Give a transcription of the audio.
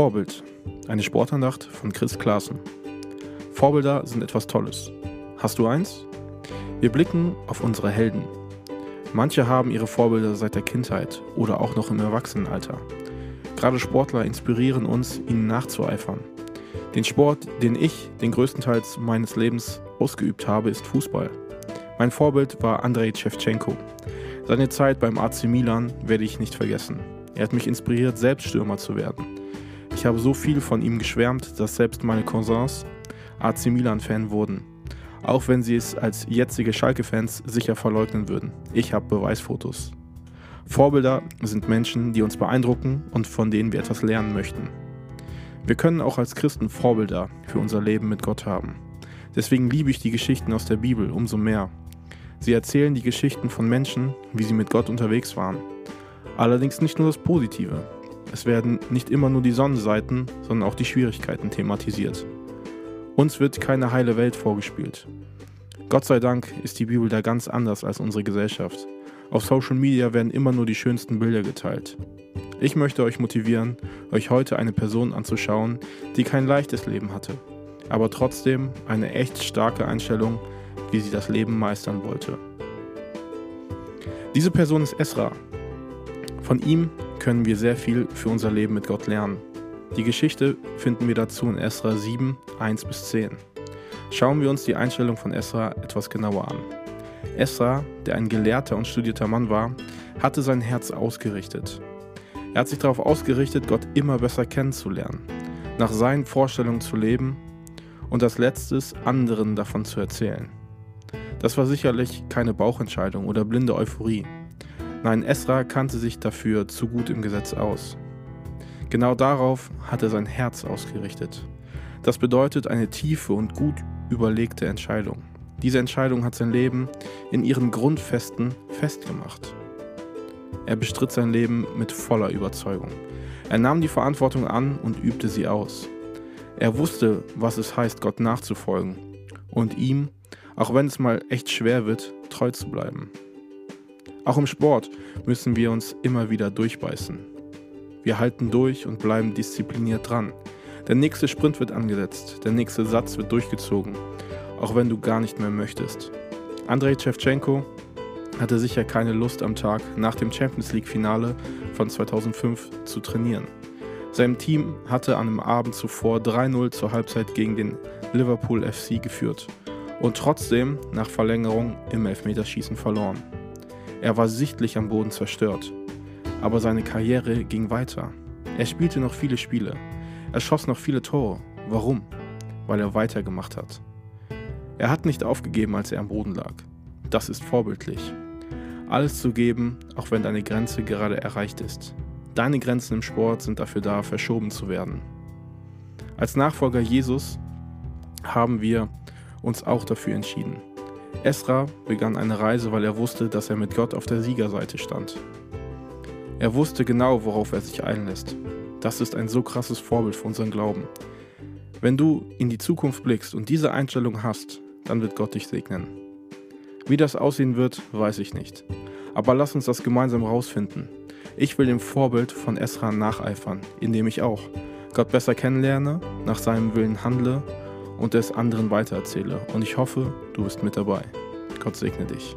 Vorbild. Eine Sportandacht von Chris Klaassen. Vorbilder sind etwas Tolles. Hast du eins? Wir blicken auf unsere Helden. Manche haben ihre Vorbilder seit der Kindheit oder auch noch im Erwachsenenalter. Gerade Sportler inspirieren uns, ihnen nachzueifern. Den Sport, den ich den größten Teil meines Lebens ausgeübt habe, ist Fußball. Mein Vorbild war Andrei Shevchenko. Seine Zeit beim AC Milan werde ich nicht vergessen. Er hat mich inspiriert, selbst Stürmer zu werden. Ich habe so viel von ihm geschwärmt, dass selbst meine Cousins AC Milan-Fan wurden. Auch wenn sie es als jetzige Schalke-Fans sicher verleugnen würden. Ich habe Beweisfotos. Vorbilder sind Menschen, die uns beeindrucken und von denen wir etwas lernen möchten. Wir können auch als Christen Vorbilder für unser Leben mit Gott haben. Deswegen liebe ich die Geschichten aus der Bibel umso mehr. Sie erzählen die Geschichten von Menschen, wie sie mit Gott unterwegs waren. Allerdings nicht nur das Positive. Es werden nicht immer nur die Sonnenseiten, sondern auch die Schwierigkeiten thematisiert. Uns wird keine heile Welt vorgespielt. Gott sei Dank ist die Bibel da ganz anders als unsere Gesellschaft. Auf Social Media werden immer nur die schönsten Bilder geteilt. Ich möchte euch motivieren, euch heute eine Person anzuschauen, die kein leichtes Leben hatte, aber trotzdem eine echt starke Einstellung wie sie das Leben meistern wollte. Diese Person ist Esra. Von ihm können wir sehr viel für unser Leben mit Gott lernen. Die Geschichte finden wir dazu in Esra 7, 1 bis 10. Schauen wir uns die Einstellung von Esra etwas genauer an. Esra, der ein gelehrter und studierter Mann war, hatte sein Herz ausgerichtet. Er hat sich darauf ausgerichtet, Gott immer besser kennenzulernen, nach seinen Vorstellungen zu leben und als letztes anderen davon zu erzählen. Das war sicherlich keine Bauchentscheidung oder blinde Euphorie. Nein, Esra kannte sich dafür zu gut im Gesetz aus. Genau darauf hat er sein Herz ausgerichtet. Das bedeutet eine tiefe und gut überlegte Entscheidung. Diese Entscheidung hat sein Leben in ihren Grundfesten festgemacht. Er bestritt sein Leben mit voller Überzeugung. Er nahm die Verantwortung an und übte sie aus. Er wusste, was es heißt, Gott nachzufolgen und ihm auch wenn es mal echt schwer wird, treu zu bleiben. Auch im Sport müssen wir uns immer wieder durchbeißen. Wir halten durch und bleiben diszipliniert dran. Der nächste Sprint wird angesetzt, der nächste Satz wird durchgezogen, auch wenn du gar nicht mehr möchtest. Andrei Shevchenko hatte sicher keine Lust am Tag nach dem Champions League-Finale von 2005 zu trainieren. Sein Team hatte an einem Abend zuvor 3-0 zur Halbzeit gegen den Liverpool FC geführt und trotzdem nach Verlängerung im Elfmeterschießen verloren. Er war sichtlich am Boden zerstört, aber seine Karriere ging weiter. Er spielte noch viele Spiele, er schoss noch viele Tore. Warum? Weil er weitergemacht hat. Er hat nicht aufgegeben, als er am Boden lag. Das ist vorbildlich. Alles zu geben, auch wenn deine Grenze gerade erreicht ist. Deine Grenzen im Sport sind dafür da, verschoben zu werden. Als Nachfolger Jesus haben wir uns auch dafür entschieden. Esra begann eine Reise, weil er wusste, dass er mit Gott auf der Siegerseite stand. Er wusste genau, worauf er sich einlässt. Das ist ein so krasses Vorbild für unseren Glauben. Wenn du in die Zukunft blickst und diese Einstellung hast, dann wird Gott dich segnen. Wie das aussehen wird, weiß ich nicht. Aber lass uns das gemeinsam rausfinden. Ich will dem Vorbild von Esra nacheifern, indem ich auch Gott besser kennenlerne, nach seinem Willen handle und es anderen weitererzähle. Und ich hoffe, du bist mit dabei. Gott segne dich.